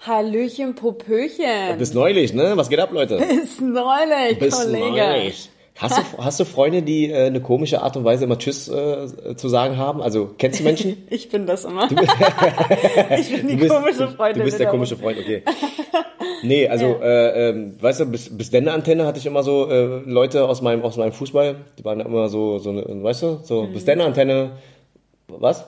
Hallöchen, Popöchen. Bis neulich, ne? Was geht ab, Leute? Bis neulich, Bis Kollege. neulich. Hast du, hast du Freunde, die äh, eine komische Art und Weise immer Tschüss äh, zu sagen haben? Also, kennst du Menschen? Ich bin das immer. ich bin die bist, komische Freundin. Du bist der komische Freund, okay. Nee, also, äh, ähm, weißt du, bis, bis Denne-Antenne hatte ich immer so äh, Leute aus meinem, aus meinem Fußball, die waren immer so, so eine, weißt du, so, Mhm. bis Denne-Antenne, was?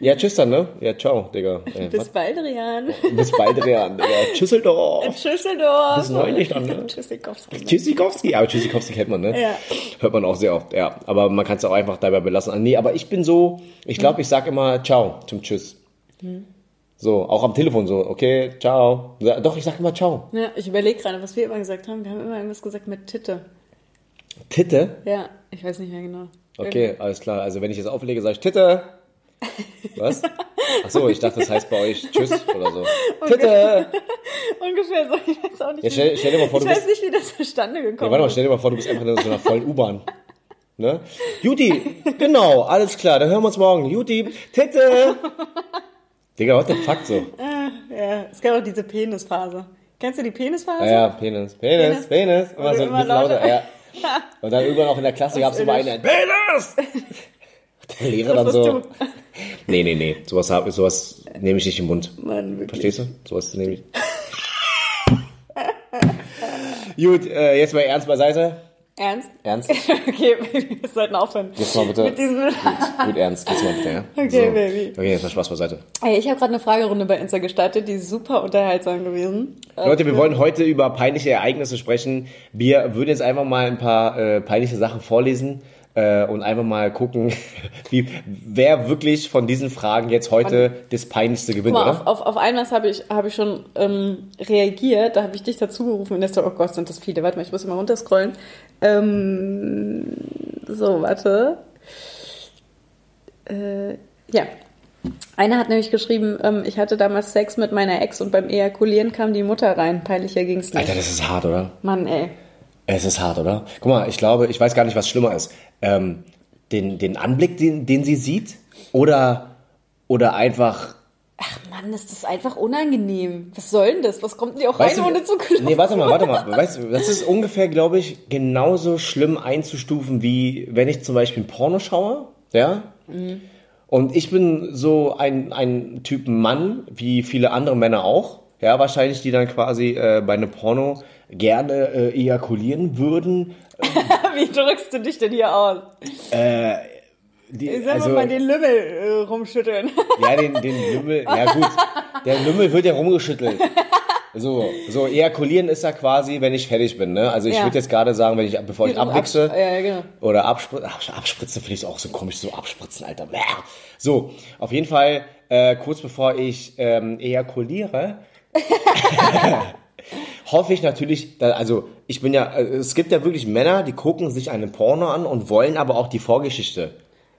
Ja, tschüss dann, ne? Ja, ciao, Digga. Äh, Bis was? bald, Rian. bis bald, Rian. Digga. Tschüsseldorf. Schüsseldorf. Bis neulich dann, ne? Tschüssikowski. Tschüssikowski, aber Tschüssikowski kennt man, ne? Ja. Hört man auch sehr oft, ja. Aber man kann es auch einfach dabei belassen. Nee, aber ich bin so, ich glaube, ich sag immer Ciao zum Tschüss. So, auch am Telefon so, okay, ciao. Ja, Doch, ich sag immer Ciao. Ja, ich überlege gerade, was wir immer gesagt haben. Wir haben immer irgendwas gesagt mit Titte. Titte? Ja, ich weiß nicht mehr genau. Okay, alles klar. Also wenn ich jetzt auflege, sage ich Titte. Was? Ach so, ich dachte, das heißt bei euch Tschüss oder so. Titte! Ungefähr so, ich weiß auch nicht. Ja, stell- stell dir mal vor, ich du weiß bist- nicht, wie das zustande gekommen Ja, warte mal, ist. stell dir mal vor, du bist einfach in so einer vollen U-Bahn. Ne? Juti, genau, alles klar, dann hören wir uns morgen. Juti, Titte! Digga, what the fuck so? Ja, es gab auch diese Penisphase. Kennst du die Penisphase? Ja, ja, Penis, Penis, Penis. Penis. Immer so ein bisschen lauter. lauter. Ja. Und dann irgendwann auch in der Klasse gab es immer einen, Penis! Der Lehrer dann so. warst Nee, nee, nee, sowas, hab, sowas nehme ich nicht im Mund. Mann, wirklich. Verstehst du? Sowas nehme ich. Gut, äh, jetzt mal ernst beiseite. Ernst? Ernst? Okay, wir sollten aufhören. Jetzt mal bitte. Mit diesem Gut, ernst, jetzt mal bitte, ja? Okay, Baby. Okay, jetzt mal Spaß beiseite. Ey, ich habe gerade eine Fragerunde bei Insta gestartet, die ist super unterhaltsam gewesen. Leute, wir wollen heute über peinliche Ereignisse sprechen. Wir würden jetzt einfach mal ein paar äh, peinliche Sachen vorlesen äh, und einfach mal gucken, wie, wer wirklich von diesen Fragen jetzt heute das Peinlichste gewinnt, mal, oder? auf, auf, auf einmal habe ich, hab ich schon ähm, reagiert, da habe ich dich dazu gerufen der so, oh Gott, sind das viele. Warte mal, ich muss mal runterscrollen. Ähm, so, warte. Äh, ja. Einer hat nämlich geschrieben, ähm, ich hatte damals Sex mit meiner Ex und beim Ejakulieren kam die Mutter rein. Peinlicher ging's nicht. Alter, das ist hart, oder? Mann, ey. Es ist hart, oder? Guck mal, ich glaube, ich weiß gar nicht, was schlimmer ist. Ähm, den, den Anblick, den, den sie sieht oder, oder einfach Ach Mann, ist das einfach unangenehm. Was soll denn das? Was kommt denn die auch Weißt rein, du, ohne zu klopfen? Nee, warte mal, warte mal. Weißt du, das ist ungefähr, glaube ich, genauso schlimm einzustufen, wie wenn ich zum Beispiel ein Porno schaue, ja? Und ich bin so ein, ein Typ Mann, wie viele andere Männer auch, ja, wahrscheinlich, die dann quasi äh, bei einem Porno gerne äh, ejakulieren würden. Wie drückst du dich denn hier aus? Die, Ich sag mal, den Lümmel äh, rumschütteln. Ja, den, den Lümmel, ja gut, der Lümmel wird ja rumgeschüttelt. So, so ejakulieren ist ja quasi, wenn ich fertig bin, ne? Also ich Ja. würde jetzt gerade sagen, wenn ich, bevor ich abwichse, abs- ja, genau. oder abspr Ach, abspritzen finde ich auch so komisch, so abspritzen, Alter. Bäh. So, auf jeden Fall, äh, kurz bevor ich ähm, ejakuliere, hoffe ich natürlich, da, also ich bin ja, äh, es gibt ja wirklich Männer, die gucken sich einen Porno an und wollen aber auch die Vorgeschichte.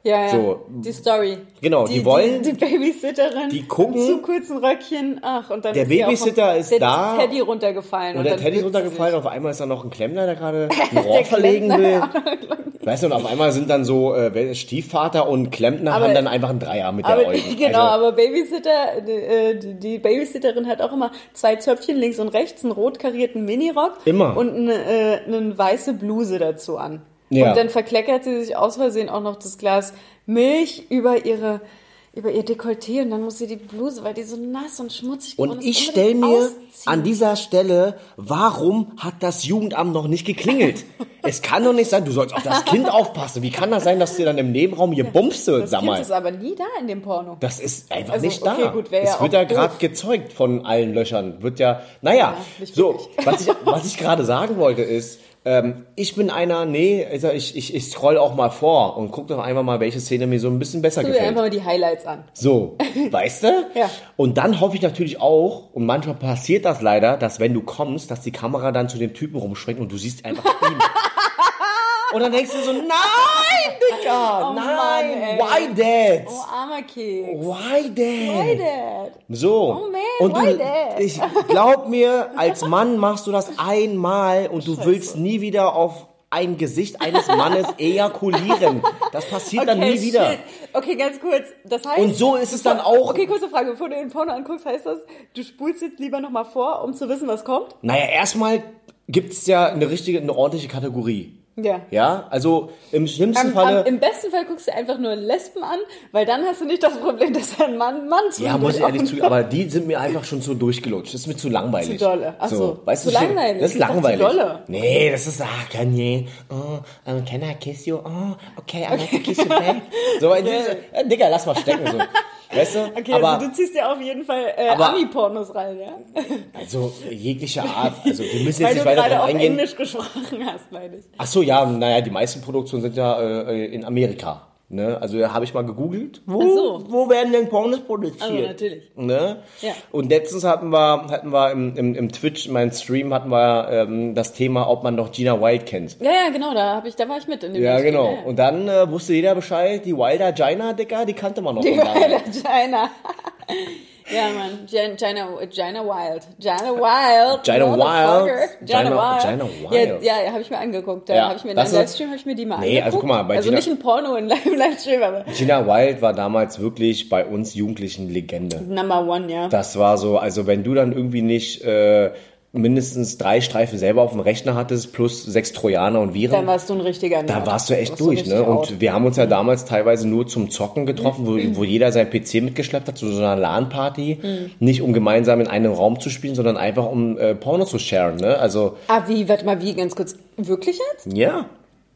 Ja, ja. So. Die Story. Genau, die wollen- Die, die Babysitterin. die gucken- zu kurzen Röckchen. Ach, und dann Der ist Babysitter ist der da. Teddy runtergefallen. Und der dann Teddy ist runtergefallen, auf einmal ist da noch ein Klempner, der gerade ein Rohr verlegen will. Weißt du, und auf einmal sind dann so äh, Stiefvater und Klempner Aber- haben dann einfach ein Dreier mit der Aber, Eugen. genau, Also, aber Babysitter, äh, die, die Babysitterin hat auch immer zwei Zöpfchen links und rechts, einen rot karierten Minirock Immer. und eine, äh, eine weiße Bluse dazu an. Ja. Und dann verkleckert sie sich aus Versehen auch noch das Glas Milch über ihre über ihr Dekolleté und dann muss sie die Bluse, weil die so nass und schmutzig geworden Und ich stelle mir ausziehen. an dieser Stelle, warum hat das Jugendamt noch nicht geklingelt? es kann doch nicht sein, du sollst auf das Kind aufpassen. Wie kann das sein, dass dir dann im Nebenraum hier bummst wird, das sag Kind mal? ist aber nie da in dem Porno. Das ist einfach Also, nicht da. okay, gut, es ja wird ja gerade gezeugt von allen Löchern. Wird ja, naja, nicht so, was ich, was ich gerade sagen wollte ist, ähm, ich bin einer, nee, also ich, ich, ich scroll auch mal vor und guck doch einfach mal, welche Szene mir so ein bisschen besser Guck dir gefällt. einfach mal die Highlights an. So, weißt du? Ja. Und dann hoffe ich natürlich auch, und manchmal passiert das leider, dass wenn du kommst, dass die Kamera dann zu dem Typen rumschwenkt und du siehst einfach ihn. Und dann denkst du so, nein, Digga, Oh nein, Mann, ey. why that? Oh, armer Keks. Why that? Why that? So. Oh man, und why du, that? ich glaub mir, als Mann machst du das einmal und du willst nie wieder auf ein Gesicht eines Mannes ejakulieren. Das passiert dann nie wieder. shit. Okay, ganz kurz. Das heißt. Und so ist es dann auch. Okay, kurze Frage. Bevor du den Porno anguckst, heißt das, du spulst jetzt lieber nochmal vor, um zu wissen, was kommt? Naja, erstmal gibt's ja eine richtige, eine ordentliche Kategorie. Ja. Ja, also im schlimmsten Am, Falle. am, Im besten Fall guckst du einfach nur Lesben an, weil dann hast du nicht das Problem, dass ein Mann Mann zu ja, muss ich ehrlich zugeben, aber die sind mir einfach schon so durchgelutscht. Das ist mir zu langweilig. Zu dolle. Ach so. weißt Zu du, langweilig. Das ist dachte, zu langweilig. dolle. Nee, das ist, ah, Kanye, oh, um, can I kiss you? Oh, okay, I like to kiss you back. So, okay. äh, Digga, lass mal stecken, so. Weißt du? Okay, aber, also du ziehst ja auf jeden Fall äh, Ami-Pornos rein, ja? also, jegliche Art, also, wir müssen Weil jetzt du nicht weiter gerade drauf auf. Englisch gesprochen hast, meine ich. Ach so, ja, naja, die meisten Produktionen sind ja äh, in Amerika. Ne? Also habe ich mal gegoogelt, wo, so. wo werden denn Pornos produziert? Also, natürlich. Ne? Ja. Und letztens hatten wir, hatten wir im, im, im Twitch, in meinem Stream, hatten wir ähm, das Thema, ob man noch Gina Wild kennt. Ja, ja, genau, da, hab ich, da war ich mit in dem Ja, Stream, genau. ja. Und dann äh, wusste jeder Bescheid, die Wilder Gina, Dicker, die kannte man noch. Die. Wilder Gina. ja, Mann. Gina, Gina, Wild. Gina Wild. Gina. Wild. Gina, Wild. Gina Wild. Ja, ja habe ich mir angeguckt. Da Ja, habe ich mir in einem Livestream habe ich mir die mal Nee, angeguckt. also guck mal, bei also Gina- nicht ein Porno in Livestream, aber Gina Wild war damals wirklich bei uns Jugendlichen Legende. Number One, ja. Das war so, also wenn du dann irgendwie nicht äh, mindestens drei Streifen selber auf dem Rechner hattest, plus sechs Trojaner und Viren, Dann warst du ein richtiger da Nerd. warst du echt Warst du durch, richtig ne? out. Und wir haben uns ja damals teilweise nur zum Zocken getroffen, wo, wo jeder sein PC mitgeschleppt hat, zu so einer LAN-Party. Mhm. Nicht um gemeinsam in einem Raum zu spielen, sondern einfach um äh, Porno zu sharen, ne? Also, Ah, wie, warte mal, wie, ganz kurz. Wirklich jetzt? ja.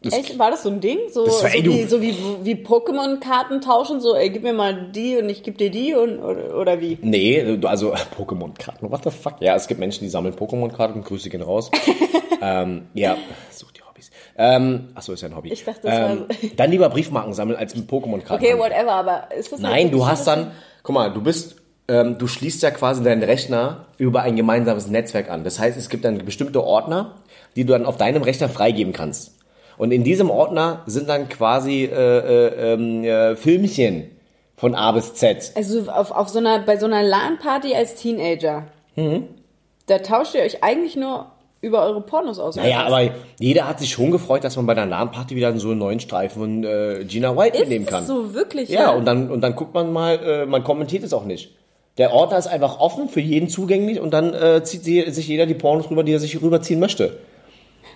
Das, Echt? War das so ein Ding? So, Das war- so, ey, wie, so wie, wie Pokémon-Karten tauschen? So, ey, gib mir mal die und ich geb dir die und, oder, oder wie? Nee, also Pokémon-Karten, what the fuck? Ja, es gibt Menschen, die sammeln Pokémon-Karten, Grüße gehen raus. ähm, ja, such die Hobbys. Ähm, achso, ist ja ein Hobby. Ich dachte, das war ähm, so- Dann lieber Briefmarken sammeln als mit Pokémon-Karten. Okay, whatever, aber ist das Nein, du hast dann, guck mal, du bist, ähm, du schließt ja quasi deinen Rechner über ein gemeinsames Netzwerk an. Das heißt, es gibt dann bestimmte Ordner, die du dann auf deinem Rechner freigeben kannst. Und in diesem Ordner sind dann quasi äh, äh, äh, Filmchen von A bis Z. Also auf, auf so einer, bei so einer LAN-Party als Teenager, Mhm. da tauscht ihr euch eigentlich nur über eure Pornos aus. Naja, aber jeder hat sich schon gefreut, dass man bei der LAN-Party wieder so einen neuen Streifen von äh, Gina White ist mitnehmen das kann. so wirklich? Ja, und dann, und dann guckt man mal, äh, man kommentiert es auch nicht. Der Ordner ist einfach offen, für jeden zugänglich und dann äh, zieht sich jeder die Pornos rüber, die er sich rüberziehen möchte.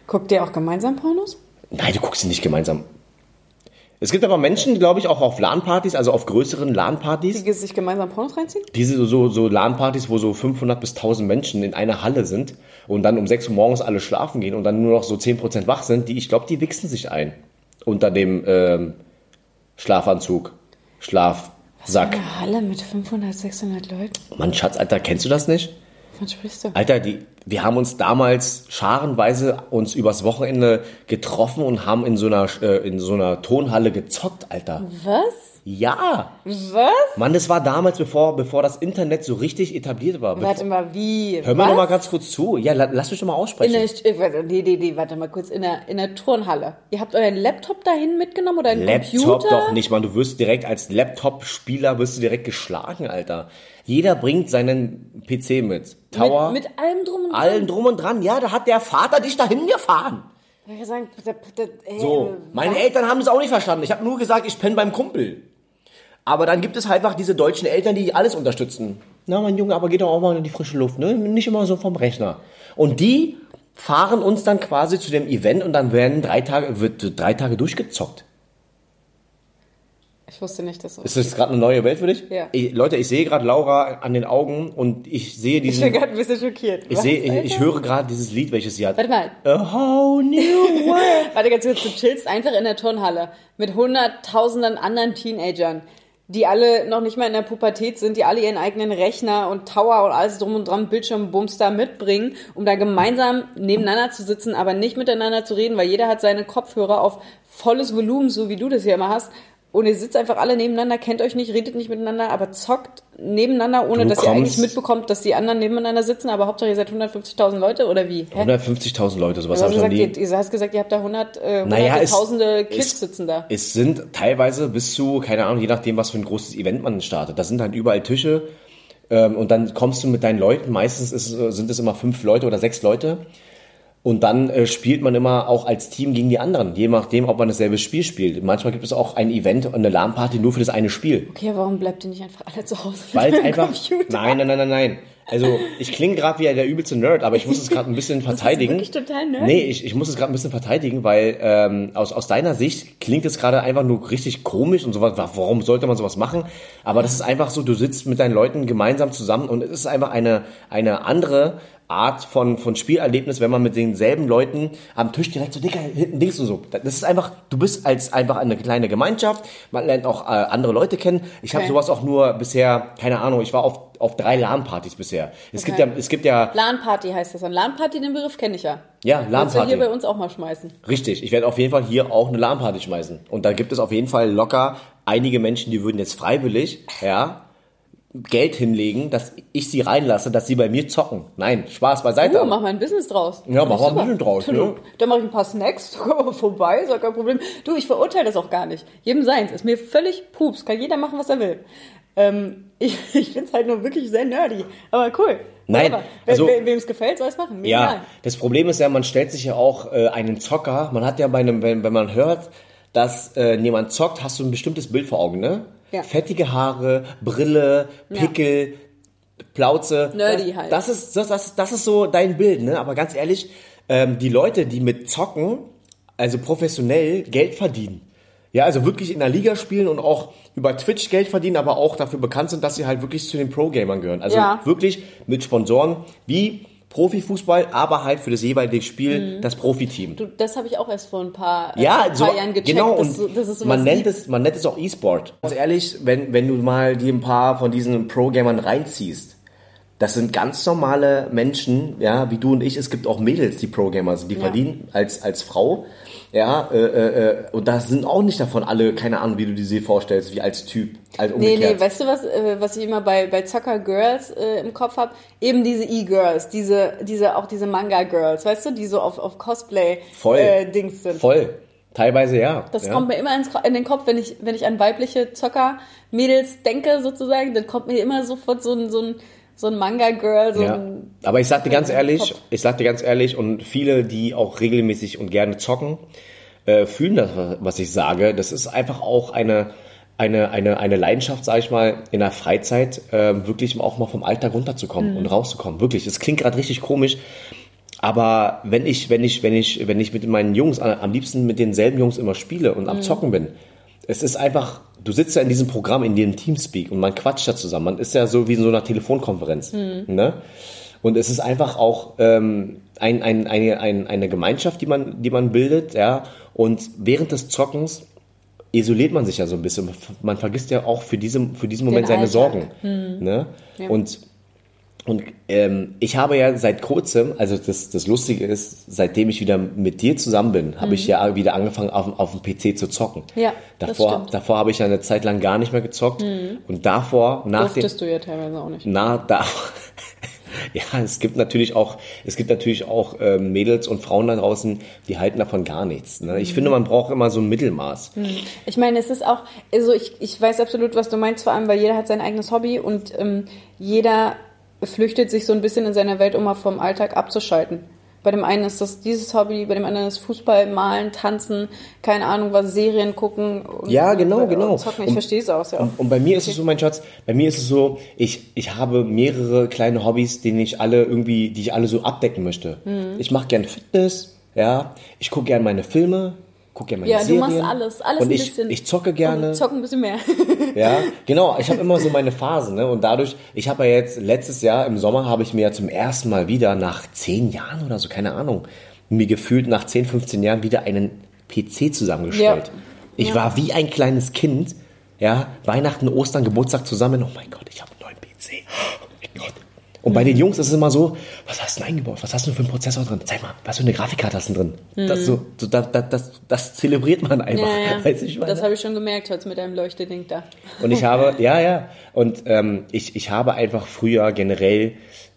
Guckt ihr auch gemeinsam Pornos? Nein, du guckst sie nicht gemeinsam. Es gibt aber Menschen, glaube ich, auch auf LAN-Partys, also auf größeren LAN-Partys, Die sich gemeinsam Pornos reinziehen? diese so, so LAN-Partys, wo so 500 bis 1000 Menschen in einer Halle sind und dann um 6 Uhr morgens alle schlafen gehen und dann nur noch so 10% wach sind, die, ich glaube, die wichsen sich ein. Unter dem ähm, Schlafanzug, Schlafsack. Eine Halle mit 500, 600 Leuten? Mann, Schatz, Alter, kennst du das nicht? Was sprichst du? Alter, die, wir haben uns damals scharenweise uns übers Wochenende getroffen und haben in so einer, äh, in so einer Tonhalle gezockt, Alter. Was? Ja! Was? Mann, das war damals, bevor, bevor das Internet so richtig etabliert war. Warte Bevor, mal, wie? hör mir Was? noch mal ganz kurz zu. Ja, la, lass mich doch mal In aussprechen. der, äh, warte, nee, nee, nee, warte mal kurz. In der, in der Turnhalle. Ihr habt euren Laptop dahin mitgenommen oder einen Laptop Computer? doch nicht, Mann. Du wirst direkt als Laptop-Spieler wirst du direkt geschlagen, Alter. Jeder bringt seinen PC mit. Tower. Mit, mit allem drum und dran. allem drum und dran. Ja, da hat der Vater dich dahin gefahren. Ich hab gesagt, da, da, ey, So, meine was? Eltern haben es auch nicht verstanden. Ich habe nur gesagt, ich penne beim Kumpel. Aber dann gibt es halt einfach diese deutschen Eltern, die alles unterstützen. Na, mein Junge, aber geh doch auch mal in die frische Luft, ne? Nicht immer so vom Rechner. Und die fahren uns dann quasi zu dem Event und dann werden drei Tage, wird drei Tage durchgezockt. Ich wusste nicht, dass so. Ist das gerade eine neue Welt für dich? Ja. Ich, Leute, ich sehe gerade Laura an den Augen und ich sehe Ich bin diesen, gerade ein bisschen schockiert. ich sehe, ich, ich höre gerade dieses Lied, welches sie hat. Warte mal. A whole new world. Warte ganz kurz, du chillst einfach in der Turnhalle mit hunderttausenden anderen Teenagern, die alle noch nicht mal in der Pubertät sind, die alle ihren eigenen Rechner und Tower und alles drum und dran, Bildschirmbums da mitbringen, um da gemeinsam nebeneinander zu sitzen, aber nicht miteinander zu reden, weil jeder hat seine Kopfhörer auf volles Volumen, so wie du das hier immer hast. Und ihr sitzt einfach alle nebeneinander, kennt euch nicht, redet nicht miteinander, aber zockt nebeneinander, ohne Du dass ihr eigentlich mitbekommt, dass die anderen nebeneinander sitzen, aber Hauptsache ihr seid 150.000 Leute oder wie? Hä? 150.000 Leute, sowas habe ich gesagt, nie. ihr, ihr hast gesagt, ihr habt da 100, äh, Naja, tausende Kids es- sitzen da. Es sind teilweise bis zu, keine Ahnung, je nachdem, was für ein großes Event man startet. Da sind halt überall Tische ähm, und dann kommst du mit deinen Leuten. Meistens ist, sind es immer fünf Leute oder sechs Leute. Und dann äh, spielt man immer auch als Team gegen die anderen, je nachdem, ob man dasselbe Spiel spielt. Manchmal gibt es auch ein Event, eine LAN-Party nur für das eine Spiel. Okay, warum bleibt ihr nicht einfach alle zu Hause? Weil es einfach. Computer? Nein, nein, nein, nein, nein. Also ich klinge gerade wie der übelste Nerd, aber ich muss es gerade ein bisschen verteidigen. wirklich total nerdy. Nee, ich, ich muss es gerade ein bisschen verteidigen, weil ähm, aus, aus deiner Sicht klingt es gerade einfach nur richtig komisch und sowas. Warum sollte man sowas machen? Aber das ist einfach so, du sitzt mit deinen Leuten gemeinsam zusammen und es ist einfach eine, eine andere Art von, von Spielerlebnis, wenn man mit denselben Leuten am Tisch direkt so dicker hinten Dings und so. Das ist einfach, du bist als einfach eine kleine Gemeinschaft, man lernt auch äh, andere Leute kennen. Ich habe Okay. sowas auch nur bisher, keine Ahnung, ich war auf, auf drei LAN-Partys bisher. Es gibt ja, Okay. es gibt ja, LAN-Party heißt das. Und LAN-Party, den Begriff kenne ich ja. ja, Kannst du hier LAN-Party. bei uns auch mal schmeißen. Richtig, ich werde auf jeden Fall hier auch eine LAN-Party schmeißen. Und da gibt es auf jeden Fall locker einige Menschen, die würden jetzt freiwillig, ja, Geld hinlegen, dass ich sie reinlasse, dass sie bei mir zocken. Nein, Spaß beiseite. Uh, mach mal ein Business draus. Ja, mach mal ein bisschen draus, ne? Dann mache ich ein paar Snacks, kommen wir vorbei, ist auch kein Problem. Du, ich verurteile das auch gar nicht. Jedem seins. Ist mir völlig pups. Kann jeder machen, was er will. Ähm, ich ich finde es halt nur wirklich sehr nerdy. Aber cool. Nein, Whatever. also- We- Wem es gefällt, soll es machen. Mir Ja, egal. das Problem ist ja, man stellt sich ja auch äh, einen Zocker. Man hat ja bei einem, wenn, wenn man hört, dass äh, jemand zockt, hast du ein bestimmtes Bild vor Augen, ne? Ja. Fettige Haare, Brille, Pickel, Plauze. Nerdy das, halt. Das ist, das, das, das ist so dein Bild, ne? Aber ganz ehrlich, ähm, die Leute, die mit Zocken, also professionell Geld verdienen, ja, also wirklich in der Liga spielen und auch über Twitch Geld verdienen, aber auch dafür bekannt sind, dass sie halt wirklich zu den Pro-Gamern gehören. Also Ja. wirklich mit Sponsoren wie Profifußball, aber halt für das jeweilige Spiel das Profiteam. Du, das habe ich auch erst vor ein paar, äh, Ja, ein so, paar Jahren gecheckt, genau, dass, und so- dass man nennt gibt. es, man nennt es auch E-Sport. Ganz ehrlich, wenn, wenn du mal dir ein paar von diesen Pro-Gamern reinziehst, das sind ganz normale Menschen, ja, wie du und ich. Es gibt auch Mädels, die Pro-Gamer sind, die Ja. verdienen als, als Frau, ja, äh, äh, äh, und da sind auch nicht davon alle, keine Ahnung, wie du dir sie vorstellst, wie als Typ, als Nee, umgekehrt. nee, weißt du was, äh, was ich immer bei, bei Zocker Girls äh, im Kopf habe? Eben diese E-Girls, diese, diese, auch diese Manga-Girls, weißt du, die so auf, auf Cosplay Voll. äh, sind. Voll. Teilweise ja. Das ja. kommt mir immer ins, in den Kopf, wenn ich, wenn ich an weibliche Zocker-Mädels denke, sozusagen, dann kommt mir immer sofort so ein, so ein, so ein Manga-Girl, so Ja. ein, Aber ich sag dir ganz ehrlich, Kopf. ich sag dir ganz ehrlich, und viele, die auch regelmäßig und gerne zocken, äh, fühlen das, was ich sage. Das ist einfach auch eine, eine, eine, eine Leidenschaft, sag ich mal, in der Freizeit, äh, wirklich auch mal vom Alltag runterzukommen Mhm. und rauszukommen. Wirklich. Es klingt gerade richtig komisch. Aber wenn ich, wenn ich, wenn ich, wenn ich mit meinen Jungs, am liebsten mit denselben Jungs immer spiele und Mhm. am Zocken bin, es ist einfach, du sitzt ja in diesem Programm, in dem Teamspeak und man quatscht da zusammen. Man ist ja so wie in so einer Telefonkonferenz. Ne? Und es ist einfach auch ähm, ein, ein, eine, ein, eine Gemeinschaft, die man, die man bildet, ja. Und während des Zockens isoliert man sich ja so ein bisschen. Man vergisst ja auch für, diese, für diesen Moment seine Alltag. Sorgen. Ne? Und und ähm, ich habe ja seit kurzem, also das, das Lustige ist, seitdem ich wieder mit dir zusammen bin, habe ich ja wieder angefangen, auf, auf dem PC zu zocken. Mhm. Ja, davor. Mhm. davor habe ich ja eine Zeit lang gar nicht mehr gezockt. Und davor, nach dem, du ja teilweise auch nicht. na, da, ja, es gibt natürlich auch, es gibt natürlich auch ähm, Mädels und Frauen da draußen, die halten davon gar nichts. Ne? Mhm. Ich finde, man braucht immer so ein Mittelmaß. Ich meine, es ist auch, also ich, ich weiß absolut, was du meinst, vor allem, weil jeder hat sein eigenes Hobby und ähm, jeder flüchtet sich so ein bisschen in seiner Welt, um mal vom Alltag abzuschalten. Bei dem einen ist das dieses Hobby, bei dem anderen ist Fußball, Malen, Tanzen, keine Ahnung was, Serien gucken. Ja, genau, und, genau. Zocken. Ich verstehe es auch, ja. Und, und bei mir ist es so, mein Schatz, bei mir ist es so, ich, ich habe mehrere kleine Hobbys, denen ich alle irgendwie, die ich alle so abdecken möchte. Mhm. Ich mache gern Fitness, ja, ich gucke gern meine Filme, gucke gern meine Ja, du Serien. machst alles, alles und ein ich, bisschen. ich zocke gerne. Und zocken ein bisschen mehr. Ja, genau. Ich habe immer so meine Phasen, ne? Und dadurch, ich habe ja jetzt letztes Jahr im Sommer habe ich mir ja zum ersten Mal wieder nach zehn Jahren oder so, keine Ahnung, mir gefühlt nach 10, 15 Jahren wieder einen PC zusammengestellt. Ja. Ich Ja. war wie ein kleines Kind, ja, Weihnachten, Ostern, Geburtstag zusammen. Oh mein Gott, ich habe einen neuen PC. Und bei den Jungs ist es immer so, was hast du denn eingebaut? Was hast du für einen Prozessor drin? Zeig mal, was für eine Grafikkarte hast du denn drin? Das, so, so, das, das, das, zelebriert man einfach. Mhm. Ja, ja. Weißt du, ich meine? Das habe ich schon gemerkt heute mit deinem Leuchteding da. Und ich habe, ja, ja, und ähm, ich, ich habe einfach früher generell,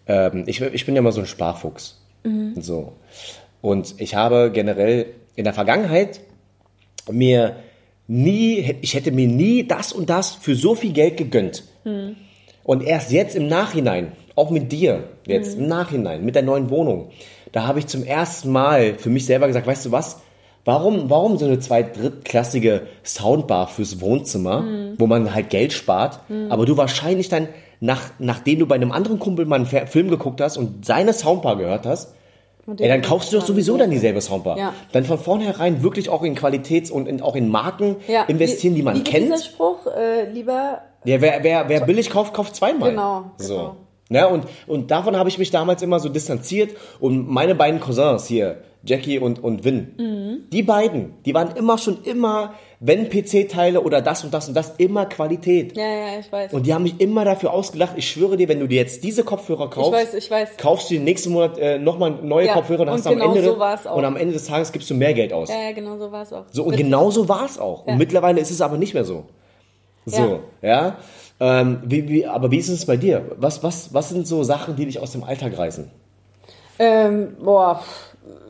ähm, ich, ich bin ja immer so ein Sparfuchs. So. Und ich habe generell in der Vergangenheit mir nie, ich hätte mir nie das und das für so viel Geld gegönnt. Und erst jetzt im Nachhinein, auch mit dir jetzt Mhm. im Nachhinein, mit der neuen Wohnung, da habe ich zum ersten Mal für mich selber gesagt, weißt du was? Warum, warum so eine zweit-, drittklassige Soundbar fürs Wohnzimmer, Mhm. wo man halt Geld spart, aber du wahrscheinlich dann, nach, nachdem du bei einem anderen Kumpel mal einen Film geguckt hast und seine Soundbar gehört hast, Ey, dann kaufst du doch sowieso dann dieselbe Soundbar. Ja. Dann von vornherein wirklich auch in Qualitäts- und in, auch in Marken Ja, investieren, die man wie, wie kennt. Dieser Spruch, äh, lieber Ja, wer, wer, wer billig kauft, kauft zweimal. Genau, So. genau. Ja, und, und davon habe ich mich damals immer so distanziert. Und meine beiden Cousins hier, Jackie und, und Vin, Mhm. die beiden, die waren immer schon immer, wenn PC-Teile oder das und das und das, immer Qualität. Ja, ja, ich weiß. Und die haben mich immer dafür ausgelacht. Ich schwöre dir, wenn du dir jetzt diese Kopfhörer kaufst, weiß, ich weiß. kaufst du den nächsten Monat äh, nochmal neue Ja, Kopfhörer und, und hast am genau Ende so war's auch. und am Ende des Tages gibst du mehr Geld aus. ja, ja, genau so war es auch. So, und genau so war es auch. Und mittlerweile ist es aber nicht mehr so. So, ja. Ähm, wie, wie, aber wie ist es bei dir? Was, was, was sind so Sachen, die dich aus dem Alltag reißen? Ähm, boah,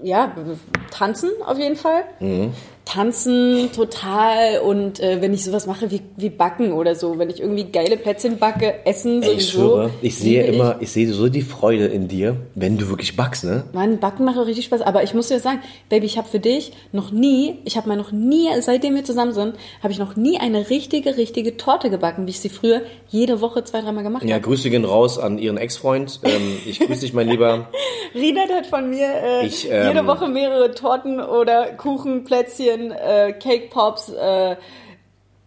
ja, tanzen auf jeden Fall. Mhm. Tanzen total und äh, wenn ich sowas mache wie, wie Backen oder so, wenn ich irgendwie geile Plätzchen backe, Essen Ey, ich sowieso. schwöre, ich sehe immer, ich. sehe so die Freude in dir, wenn du wirklich backst, ne? Mann, Backen macht auch richtig Spaß. Aber ich muss dir sagen, Baby, ich habe für dich noch nie, ich habe mal noch nie, seitdem wir zusammen sind, habe ich noch nie eine richtige, richtige Torte gebacken, wie ich sie früher jede Woche zwei, dreimal gemacht Ja, habe. Grüße gehen raus an ihren Ex-Freund. Ähm, ich grüße dich, mein Lieber. Riedert hat von mir äh, Ich, ähm, jede Woche mehrere Torten oder Kuchen, Plätzchen, äh, Cake Pops, äh,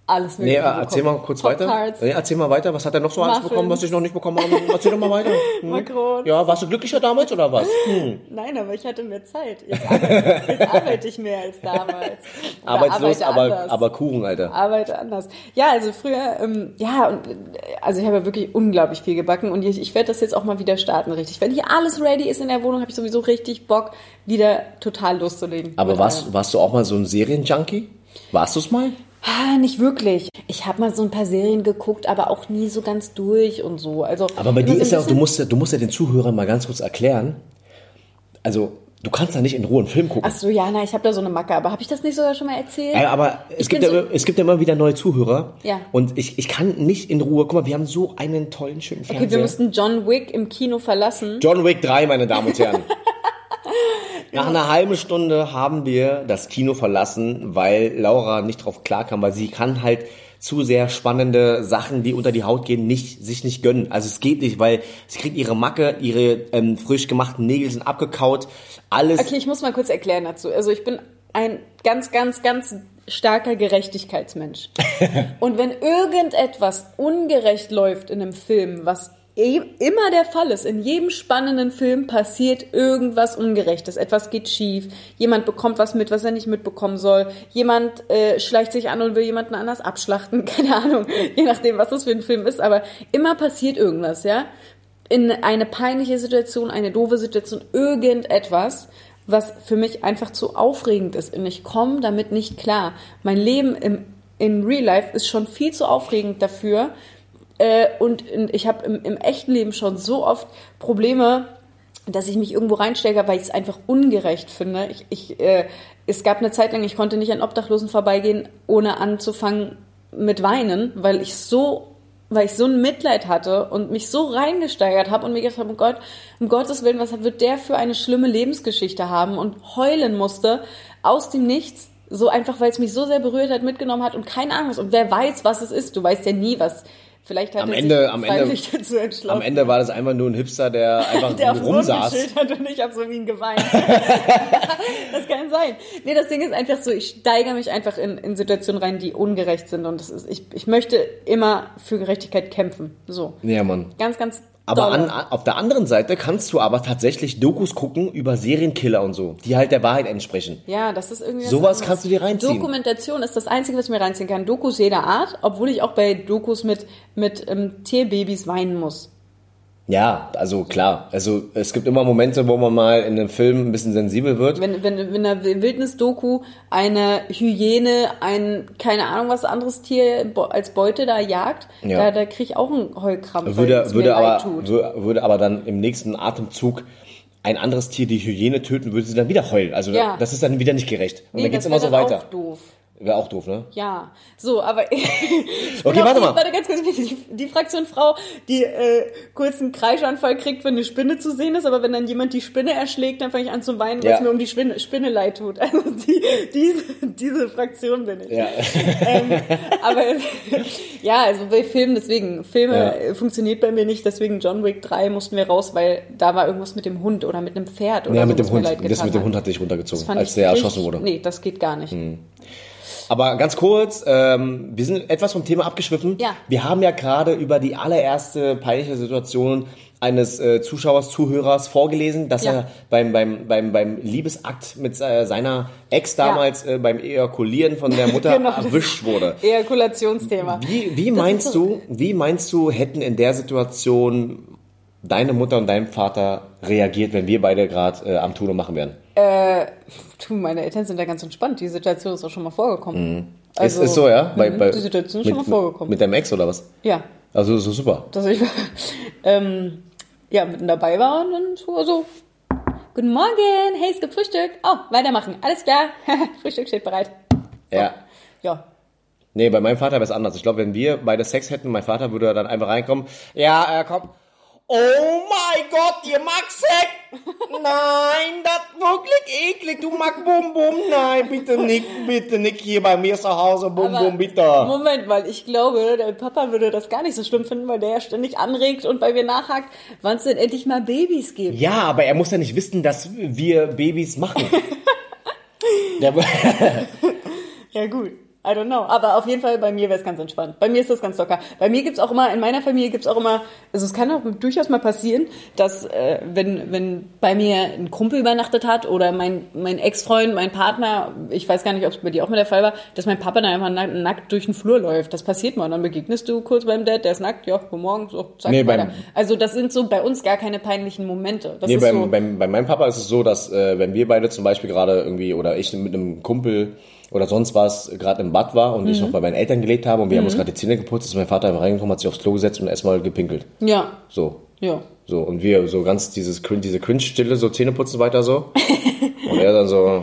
alles Nee, mögliche. äh, erzähl mal bekommen. kurz weiter. Nee, erzähl mal weiter. Was hat er noch so alles Muffins. bekommen, was ich noch nicht bekommen habe? Erzähl doch mal weiter. Hm? Ja, warst du glücklicher damals oder was? Hm. Nein, aber ich hatte mehr Zeit. Jetzt arbeite, jetzt arbeite ich mehr als damals. Oder Arbeitslos, aber, anders. aber Kuchen, Alter. arbeite anders. Ja, also früher, ähm, ja, und, also ich habe ja wirklich unglaublich viel gebacken und ich, ich werde das jetzt auch mal wieder starten, richtig. Wenn hier alles ready ist in der Wohnung, habe ich sowieso richtig Bock, wieder total loszulegen. Aber warst, warst du auch mal so ein Serienjunkie? Warst du es mal? Ah, nicht wirklich. Ich habe mal so ein paar Serien geguckt, aber auch nie so ganz durch und so. Also Aber bei dir ist ja auch, du musst, ja- du musst ja den Zuhörern mal ganz kurz erklären. Also, du kannst ja nicht in Ruhe einen Film gucken. Ach so, ja, na, ich habe da so eine Macke, aber habe ich das nicht sogar schon mal erzählt? Ja, aber es Ich gibt, ja, so- es gibt ja immer wieder neue Zuhörer. Ja. Und ich, ich kann nicht in Ruhe. Guck mal, wir haben so einen tollen, schönen okay, wir Fernseher. mussten John Wick im Kino verlassen. John Wick 3, meine Damen und Herren. Nach einer halben Stunde haben wir das Kino verlassen, weil Laura nicht drauf klarkam, weil sie kann halt zu sehr spannende Sachen, die unter die Haut gehen, nicht, sich nicht gönnen. Also es geht nicht, weil sie kriegt ihre Macke, ihre ähm, frisch gemachten Nägel sind abgekaut, alles. Okay, ich muss mal kurz erklären dazu. Also ich bin ein ganz, ganz, ganz starker Gerechtigkeitsmensch. Und wenn irgendetwas ungerecht läuft in einem Film, was immer der Fall ist, in jedem spannenden Film passiert irgendwas Ungerechtes. Etwas geht schief, jemand bekommt was mit, was er nicht mitbekommen soll, jemand äh, schleicht sich an und will jemanden anders abschlachten, keine Ahnung, je nachdem, was das für ein Film ist, aber immer passiert irgendwas, ja? in eine peinliche Situation, eine doofe Situation, irgendetwas, was für mich einfach zu aufregend ist. Und ich komme damit nicht klar. Mein Leben im, in Real Life ist schon viel zu aufregend dafür. Äh, und ich habe im, im echten Leben schon so oft Probleme, dass ich mich irgendwo reinstecke, weil ich es einfach ungerecht finde. Ich, ich, äh, es gab eine Zeit lang, ich konnte nicht an Obdachlosen vorbeigehen, ohne anzufangen mit Weinen, weil ich so weil ich so ein Mitleid hatte und mich so reingesteigert habe und mir gedacht habe, um Gott, um Gottes Willen, was wird der für eine schlimme Lebensgeschichte haben und heulen musste aus dem Nichts, so einfach, weil es mich so sehr berührt hat, mitgenommen hat und keine Ahnung was. Und wer weiß, was es ist. Du weißt ja nie, was. Vielleicht hat Am er Ende- sich am Ende- dazu entschlossen. Am Ende war das einfach nur ein Hipster, der einfach der rumsaß. hat und ich habe so wie ihn geweint. das kann sein. Nee, das Ding ist einfach so, ich steigere mich einfach in, in Situationen rein, die ungerecht sind. Und das ist, ich, ich möchte immer für Gerechtigkeit kämpfen. So. Ja, Mann. Ganz, ganz Aber an, auf der anderen Seite kannst du aber tatsächlich Dokus gucken über Serienkiller und so, die halt der Wahrheit entsprechen. Ja, das ist irgendwie. was Sowas kannst du dir reinziehen. Dokumentation ist das Einzige, was ich mir reinziehen kann. Dokus jeder Art, obwohl ich auch bei Dokus mit, mit ähm, Tierbabys weinen muss. Ja, also klar. Also es gibt immer Momente, wo man mal in einem Film ein bisschen sensibel wird. Wenn, wenn, wenn in einer Wildnisdoku eine Hyäne ein, keine Ahnung was anderes Tier als Beute da jagt, Ja. da, da kriege ich auch einen Heulkrampf, Würde, würde, aber, würde aber dann im nächsten Atemzug ein anderes Tier die Hyäne töten, würde sie dann wieder heulen. Also Ja. das ist dann wieder nicht gerecht. Und Nee, dann geht's immer so weiter. Auch doof. Wäre auch doof, ne? Ja, so, aber Okay, warte die, mal. Warte ganz kurz, die, die Fraktion Frau, die äh, kurz einen Kreischanfall kriegt, wenn eine Spinne zu sehen ist, aber wenn dann jemand die Spinne erschlägt, dann fange ich an zu weinen, weil Ja. es mir um die Spinne, Spinne leid tut. Also die, diese, diese Fraktion bin ich. Ja. Ähm, aber ja, also bei Filmen, deswegen, Filme Ja. funktioniert bei mir nicht, deswegen John Wick 3 mussten wir raus, weil da war irgendwas mit dem Hund oder mit einem Pferd oder Ja, so, mit dem Hund. Das mit dem. Hund hat dich runtergezogen, als der erschossen wurde. Nee, das geht gar nicht. Aber ganz kurz, ähm, wir sind etwas vom Thema abgeschwiffen. Ja. Wir haben ja gerade über die allererste peinliche Situation eines äh, Zuschauers, Zuhörers vorgelesen, dass Ja. er beim, beim, beim, beim Liebesakt mit äh, seiner Ex damals äh, beim Ejakulieren von der Mutter Genau, erwischt wurde. Ejakulationsthema. Wie, wie Das meinst so- du, wie meinst du, hätten in der Situation deine Mutter und dein Vater reagiert, wenn wir beide gerade äh, am Tun und machen wären? Du, meine Eltern sind da ganz entspannt. Die Situation ist auch schon mal vorgekommen. ist, ist so, ja? mhm, die Situation ist schon mal vorgekommen. Mit deinem Ex oder was? ja, Also so super. dass ich ähm, ja, mitten dabei war und dann so, so, guten Morgen, hey, es gibt Frühstück. Oh, weitermachen, alles klar, Frühstück steht bereit. Ja. Ja, Nee, bei meinem Vater wäre es anders. Ich glaube, wenn wir beide Sex hätten, mein Vater würde dann einfach reinkommen. Ja, äh, komm. Oh mein Gott, ihr mag Sex? Nein, das ist wirklich eklig. Du magst Bum Bum. Nein, bitte nicht, bitte nicht hier bei mir zu Hause. Bum aber Bum, bitte. Moment, weil ich glaube, der Papa würde das gar nicht so schlimm finden, weil der ja ständig anregt und bei mir nachhakt, wann es denn endlich mal Babys gibt. Ja, aber er muss ja nicht wissen, dass wir Babys machen. Ja, gut. I don't know. Aber auf jeden Fall, bei mir wäre es ganz entspannt. Bei mir ist das ganz locker. Bei mir gibt's auch immer, in meiner Familie gibt's auch immer, also es kann auch durchaus mal passieren, dass äh, wenn, wenn bei mir ein Kumpel übernachtet hat oder mein, mein Ex-Freund, mein Partner, ich weiß gar nicht, ob es bei dir auch mal der Fall war, dass mein Papa dann einfach nackt, nackt durch den Flur läuft. Das passiert mal. Und dann begegnest du kurz beim Dad, der ist nackt, ja, guten Morgen, so, zack, Nee, beim- Also das sind so bei uns gar keine peinlichen Momente. Das nee, beim, so, beim, bei meinem Papa ist es so, dass äh, wenn wir beide zum Beispiel gerade irgendwie oder ich mit einem Kumpel oder sonst was gerade im Bad war und ich Mhm. noch bei meinen Eltern gelebt habe und wir haben uns gerade die Zähne geputzt, ist mein Vater einfach reingekommen, hat sich aufs Klo gesetzt und erstmal gepinkelt. ja, So. ja. So. Und wir so ganz dieses diese Cringe-Stille, so Zähne putzen weiter so. und er dann so,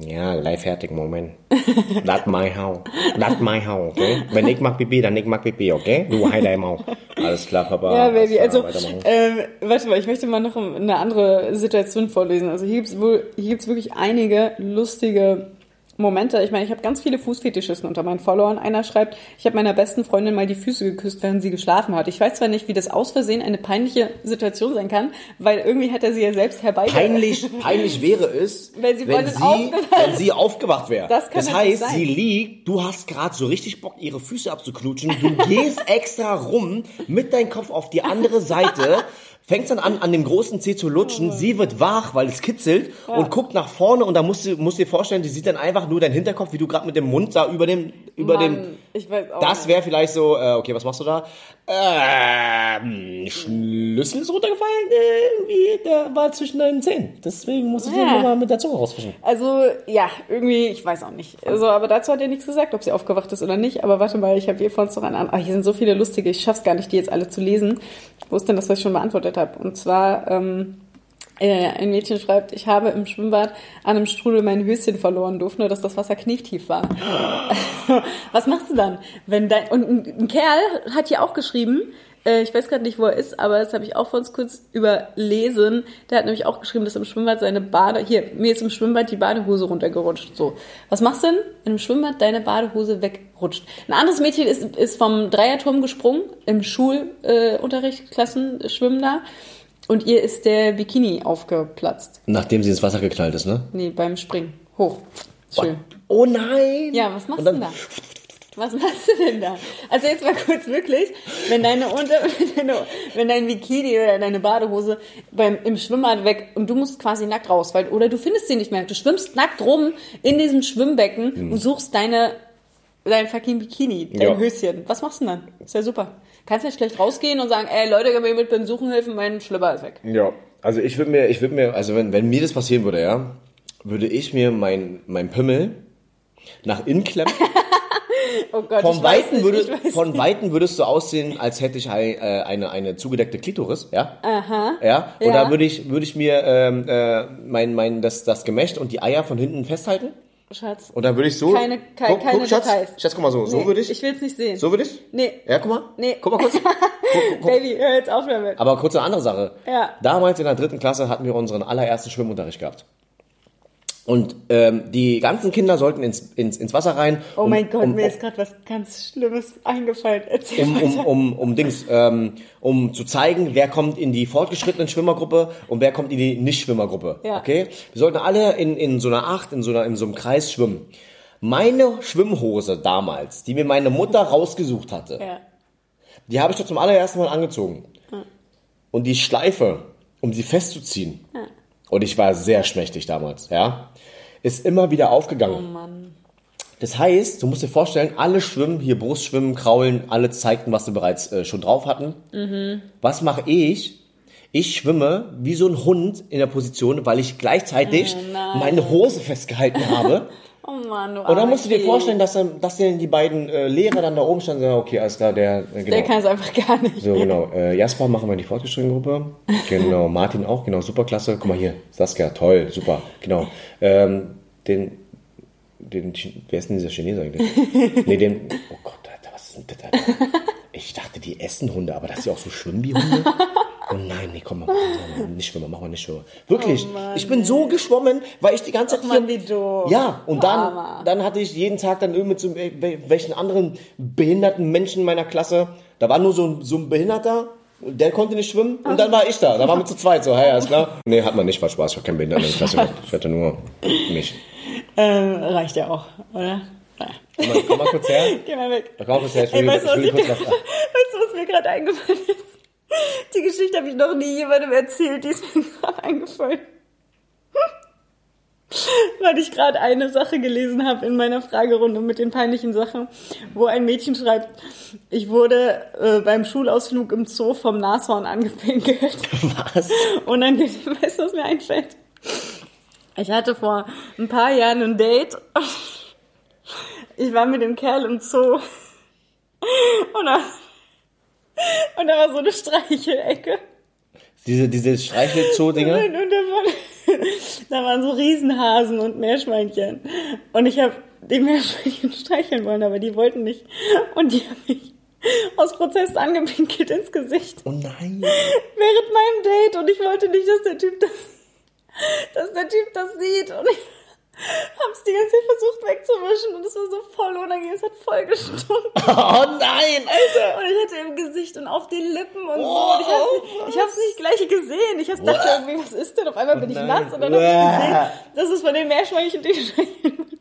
ja, gleich fertig, Moment. That's my house. That's my house, okay? Wenn ich mag Pipi, dann ich mag Pipi, okay? Du heil dein Maul. Alles klar, Papa. Ja, Baby, klar, also, ähm, warte mal, ich möchte mal noch eine andere Situation vorlesen. Also hier gibt's wohl, hier gibt's wirklich einige lustige Momente. Ich meine, ich habe ganz viele Fußfetischisten unter meinen Followern. Einer schreibt, ich habe meiner besten Freundin mal die Füße geküsst, während sie geschlafen hat. Ich weiß zwar nicht, wie das aus Versehen eine peinliche Situation sein kann, weil irgendwie hat er sie ja selbst herbei... Peinlich, peinlich wäre es, Wenn sie wenn, sie, aufgewacht- wenn sie aufgewacht wäre. Das kann das heißt, sein. sie liegt, du hast gerade so richtig Bock, ihre Füße abzuknutschen, du gehst extra rum mit deinem Kopf auf die andere Seite, fängst dann an, an dem großen Zeh zu lutschen, sie wird wach, weil es kitzelt und guckt nach vorne und da musst du, musst dir vorstellen, die sieht dann einfach nur dein Hinterkopf, wie du gerade mit dem Mund da über dem, über dem, Mann, ich weiß auch das wäre vielleicht so, äh, okay, was machst du da? Ähm, Schlüssel ist runtergefallen, äh, irgendwie, der war zwischen deinen Zähnen. Deswegen musste ich den Ja. nochmal mit der Zunge rausfischen. Also, ja, irgendwie, ich weiß auch nicht. Also, aber dazu hat er nichts gesagt, ob sie aufgewacht ist oder nicht. Aber warte mal, ich habe hier vor uns noch einen an. Ah, hier sind so viele lustige, ich schaff's gar nicht, die jetzt alle zu lesen. Wo ist denn das, was ich schon beantwortet habe? Und zwar, ähm, äh, ein Mädchen schreibt, ich habe im Schwimmbad an einem Strudel mein Höschen verloren, durfte nur, dass das Wasser knietief war. Was machst du dann? Wenn dein, und ein, ein Kerl hat hier auch geschrieben, äh, ich weiß gerade nicht, wo er ist, aber das habe ich auch vor uns kurz überlesen. Der hat nämlich auch geschrieben, dass im Schwimmbad seine Bade, hier, mir ist im Schwimmbad die Badehose runtergerutscht. So. Was machst du denn, wenn im Schwimmbad deine Badehose wegrutscht? Ein anderes Mädchen ist, ist vom Dreierturm gesprungen, im Schulunterricht, äh, Klassen, Schwimmen da. Und ihr ist der Bikini aufgeplatzt. Nachdem sie ins Wasser geknallt ist, ne? Nee, beim Springen. Hoch. Schön. Oh nein! Ja, was machst du denn da? Was machst du denn da? Also jetzt mal kurz wirklich, wenn deine Unter, wenn, deine, wenn dein Bikini oder deine Badehose beim, im Schwimmbad weg und du musst quasi nackt raus, weil, oder du findest sie nicht mehr. Du schwimmst nackt rum in diesem Schwimmbecken und suchst deine, dein fucking Bikini, dein Ja. Höschen. Was machst du denn dann? Ist ja super. Kannst nicht schlecht rausgehen und sagen, ey Leute, können wir mit beim Suchen helfen, mein Schlipper ist weg. Ja, also ich würde mir, ich würde mir, also wenn, wenn mir das passieren würde, ja, würde ich mir mein, mein Pimmel nach innen klemmen. Oh Gott, weiß Weiten, nicht, würde, ich weiß von. Weiten würdest du aussehen, als hätte ich ein, äh, eine, eine zugedeckte Klitoris, ja? Aha. Ja, und Ja. da würde ich, würde ich mir ähm, äh, mein, mein, das, das Gemächt und die Eier von hinten festhalten. Schatz. Und dann würde ich so. Keine- kei- guck, keine guck, Schatz, Details. Schatz, guck mal so. So Nee, würde ich. Ich will's nicht sehen. So würde ich? Nee. Ja, guck mal. Nee. Guck mal kurz. guck, guck. Baby, hör jetzt auf damit. Aber kurz eine andere Sache. Ja. Damals in der dritten Klasse hatten wir unseren allerersten Schwimmunterricht gehabt. Und ähm, die ganzen Kinder sollten ins, ins, ins Wasser rein. Oh um- mein Gott, um, mir ist gerade was ganz Schlimmes eingefallen. Erzähl um, um, um, um Dings, ähm, um zu zeigen, wer kommt in die fortgeschrittenen Schwimmergruppe und wer kommt in die Nicht-Schwimmergruppe. Ja. Okay? Wir sollten alle in, in so einer Acht, in so, einer, in so einem Kreis schwimmen. Meine Schwimmhose damals, die mir meine Mutter rausgesucht hatte, Ja. die habe ich doch zum allerersten Mal angezogen. Und die Schleife, um sie festzuziehen, und ich war sehr schmächtig damals, ja, ist immer wieder aufgegangen. Oh Mann. Das heißt, du musst dir vorstellen, alle schwimmen, hier Brustschwimmen, Kraulen, alle zeigten, was sie bereits äh, schon drauf hatten. Mhm. Was mache ich? Ich schwimme wie so ein Hund in der Position, weil ich gleichzeitig Oh meine Hose festgehalten habe. Oh Mann, du Und dann musst du dir vorstellen, dass dann, dass dann die beiden äh, Lehrer dann da oben standen und sagen, okay, alles klar, der, äh, genau. Der kann es einfach gar nicht. So, genau. Äh, Jasper machen wir in die fortgeschrittene Gruppe. Genau. Martin auch, genau. Super klasse. Guck mal hier. Saskia, toll, super. Genau. Ähm, den, den, wer ist denn dieser Chinese eigentlich? nee, den, oh Gott, Alter, was ist denn das, Alter? Ich dachte, die essen Hunde, aber das sind ja auch so Schwimmbihunde. Oh nein, nee, komm mal, nicht schwimmen, machen wir nicht schwimmen. Wirklich, Oh Mann, ich bin so geschwommen, weil ich die ganze Zeit Mann, hier- wie doof. Ja, und dann, Armer. dann hatte ich jeden Tag dann irgendwie mit so wel- welchen anderen behinderten Menschen in meiner Klasse. Da war nur so ein, so ein Behinderter, der konnte nicht schwimmen und dann war ich da. Da waren wir zu zweit so, hey, alles klar. Nee, hat man nicht, war Spaß, ich war kein Behinderter in der Klasse. Ich hatte nur mich. Ähm, reicht ja auch, oder? Ja. Komm mal, komm mal kurz her. Geh mal weg. Komm mal kurz her, ich Ey, will, weißt du, was, ich will ich, kurz weißt was... du, was mir gerade eingefallen ist? Die Geschichte habe ich noch nie jemandem erzählt, die ist mir gerade eingefallen. Weil ich gerade eine Sache gelesen habe in meiner Fragerunde mit den peinlichen Sachen, wo ein Mädchen schreibt, ich wurde äh, beim Schulausflug im Zoo vom Nashorn angepinkelt. Was? Unangenehm, weißt du, was mir einfällt? Ich hatte vor ein paar Jahren ein Date. Ich war mit dem Kerl im Zoo. Und da, und da war so eine Streichelecke. Diese, diese Streichelzoo-Dinger? Und, und da, waren, da waren so Riesenhasen und Meerschweinchen. Und ich habe die Meerschweinchen streicheln wollen, aber die wollten nicht. Und die haben mich aus Protest angepinkelt ins Gesicht. Oh nein. während meinem Date und ich wollte nicht, dass der Typ das, dass der Typ das sieht und ich hab's die ganze Zeit versucht wegzuwischen und es war so voll unangenehm, es hat voll gestunken. Oh nein, Alter. und ich hatte im Gesicht und auf den Lippen und so. Und ich hab's, nicht, ich hab's nicht gleich gesehen, ich hab's dachte irgendwie, was ist denn, auf einmal bin ich nein. nass und dann hab ich gesehen, das ist von den Meerschweinchen, ich wollte.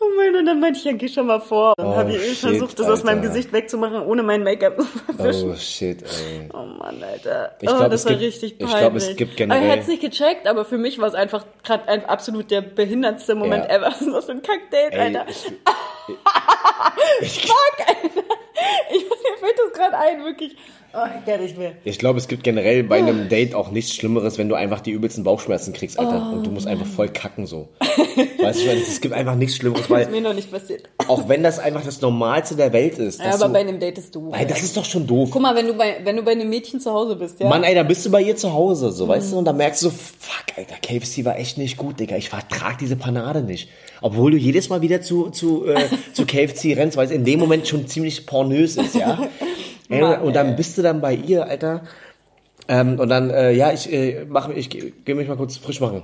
Oh mein, und dann meinte ich, ja, geh schon mal vor. Dann Oh, habe ich shit, versucht, das aus meinem Alter. Gesicht wegzumachen, ohne mein Make-up zu verwischen. Oh shit, ey. Oh Mann, Alter. Ich oh, glaub, das es war gibt- richtig ich peinlich. glaub, es gibt Aber generell- er hat es nicht gecheckt, aber für mich war es einfach gerade ein absolut der behindertste Moment Ja. ever. Das für ein Kackdate, Ey, Alter? ich, Fuck, Alter. Ich, mir fällt das gerade ein, wirklich. Oh, nicht mehr. ich glaube, es gibt generell bei einem Date auch nichts Schlimmeres, wenn du einfach die übelsten Bauchschmerzen kriegst, Alter. Und du musst einfach voll kacken so. weißt du, es gibt einfach nichts Schlimmeres, Das ist weil mir noch nicht passiert. auch wenn das einfach das Normalste der Welt ist. Ja, aber du, bei einem Date ist du. Ey, das ist doch schon doof. Guck mal, wenn du bei, wenn du bei einem Mädchen zu Hause bist, ja? Mann, ey, dann bist du bei ihr zu Hause, so, weißt Mhm. du? Und dann merkst du so, fuck, Alter, KFC war echt nicht gut, Digga. Ich vertrag diese Panade nicht. Obwohl du jedes Mal wieder zu, zu, äh, zu KFC rennst, weil es in dem Moment schon ziemlich pornös ist, ja? Ey, Mann, und dann bist du dann bei ihr, Alter. Ähm, und dann, äh, ja, ich äh, mach, ich geh, geh mich mal kurz frisch machen.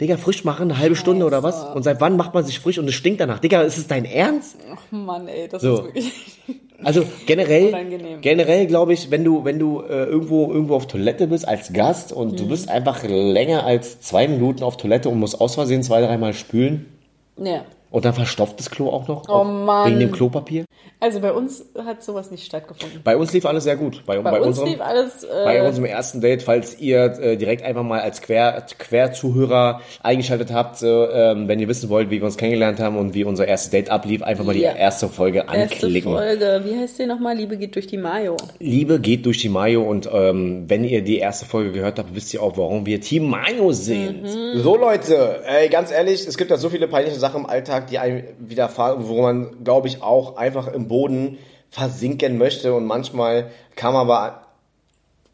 Digga, frisch machen, eine halbe Stunde oder was? Und seit wann macht man sich frisch und es stinkt danach? Digga, ist es dein Ernst? Ach Mann, ey, das So. ist wirklich. Also generell, Unangenehm. generell glaube ich, wenn du, wenn du äh, irgendwo, irgendwo auf Toilette bist als Gast und Mhm. du bist einfach länger als zwei Minuten auf Toilette und musst aus Versehen zwei, dreimal spülen Ja. Und dann verstopft das Klo auch noch. Oh auch Mann. Wegen dem Klopapier. Also bei uns hat sowas nicht stattgefunden. Bei uns lief alles sehr gut. Bei, Bei, bei, uns unserem, lief alles. Äh, bei unserem ersten Date, falls ihr äh, direkt einfach mal als Quer, Querzuhörer eingeschaltet habt, so, ähm, wenn ihr wissen wollt, wie wir uns kennengelernt haben und wie unser erstes Date ablief, einfach mal Ja. die erste Folge erste anklicken. Folge. Wie heißt die nochmal? Liebe geht durch die Mayo. Liebe geht durch die Mayo und ähm, wenn ihr die erste Folge gehört habt, wisst ihr auch, warum wir Team Mayo sind. So Leute, ey, ganz ehrlich, es gibt da so viele peinliche Sachen im Alltag, die einem widerfahren, wo man, glaube ich, auch einfach im Boden versinken möchte und manchmal kann man aber,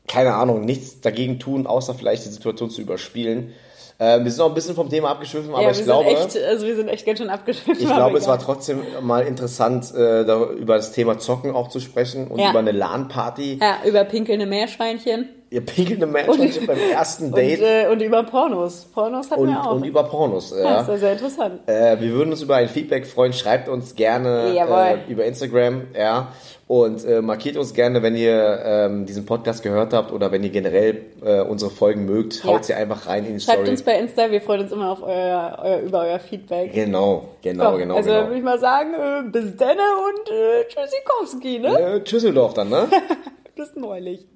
keine Ahnung, nichts dagegen tun, außer vielleicht die Situation zu überspielen. Äh, wir sind auch ein bisschen vom Thema abgeschwiffen, aber ja, ich glaube, echt, also wir sind echt ganz schön abgeschwiffen. ich glaube, es war trotzdem mal interessant, äh, da, über das Thema Zocken auch zu sprechen und Ja. über eine LAN-Party. Ja, über pinkelnde Meerschweinchen Ihr pinkelnde Menschen beim ersten und, Date äh, und über Pornos. Pornos hatten und, wir auch. und über Pornos. ja, Ja. ist ja sehr interessant. Äh, wir würden uns über ein Feedback freuen. Schreibt uns gerne äh, über Instagram, ja. Und äh, markiert uns gerne, wenn ihr ähm, diesen Podcast gehört habt oder wenn ihr generell äh, unsere Folgen mögt. Ja. Haut sie einfach rein in die Schreibt Story. uns bei Insta, wir freuen uns immer auf euer, euer, über euer Feedback. Genau, genau, Ja, genau, also genau. würde ich mal sagen, äh, bis denne und äh, Tschüssikowski, ne? Äh, Tschüsseldorf dann, ne? Bis neulich.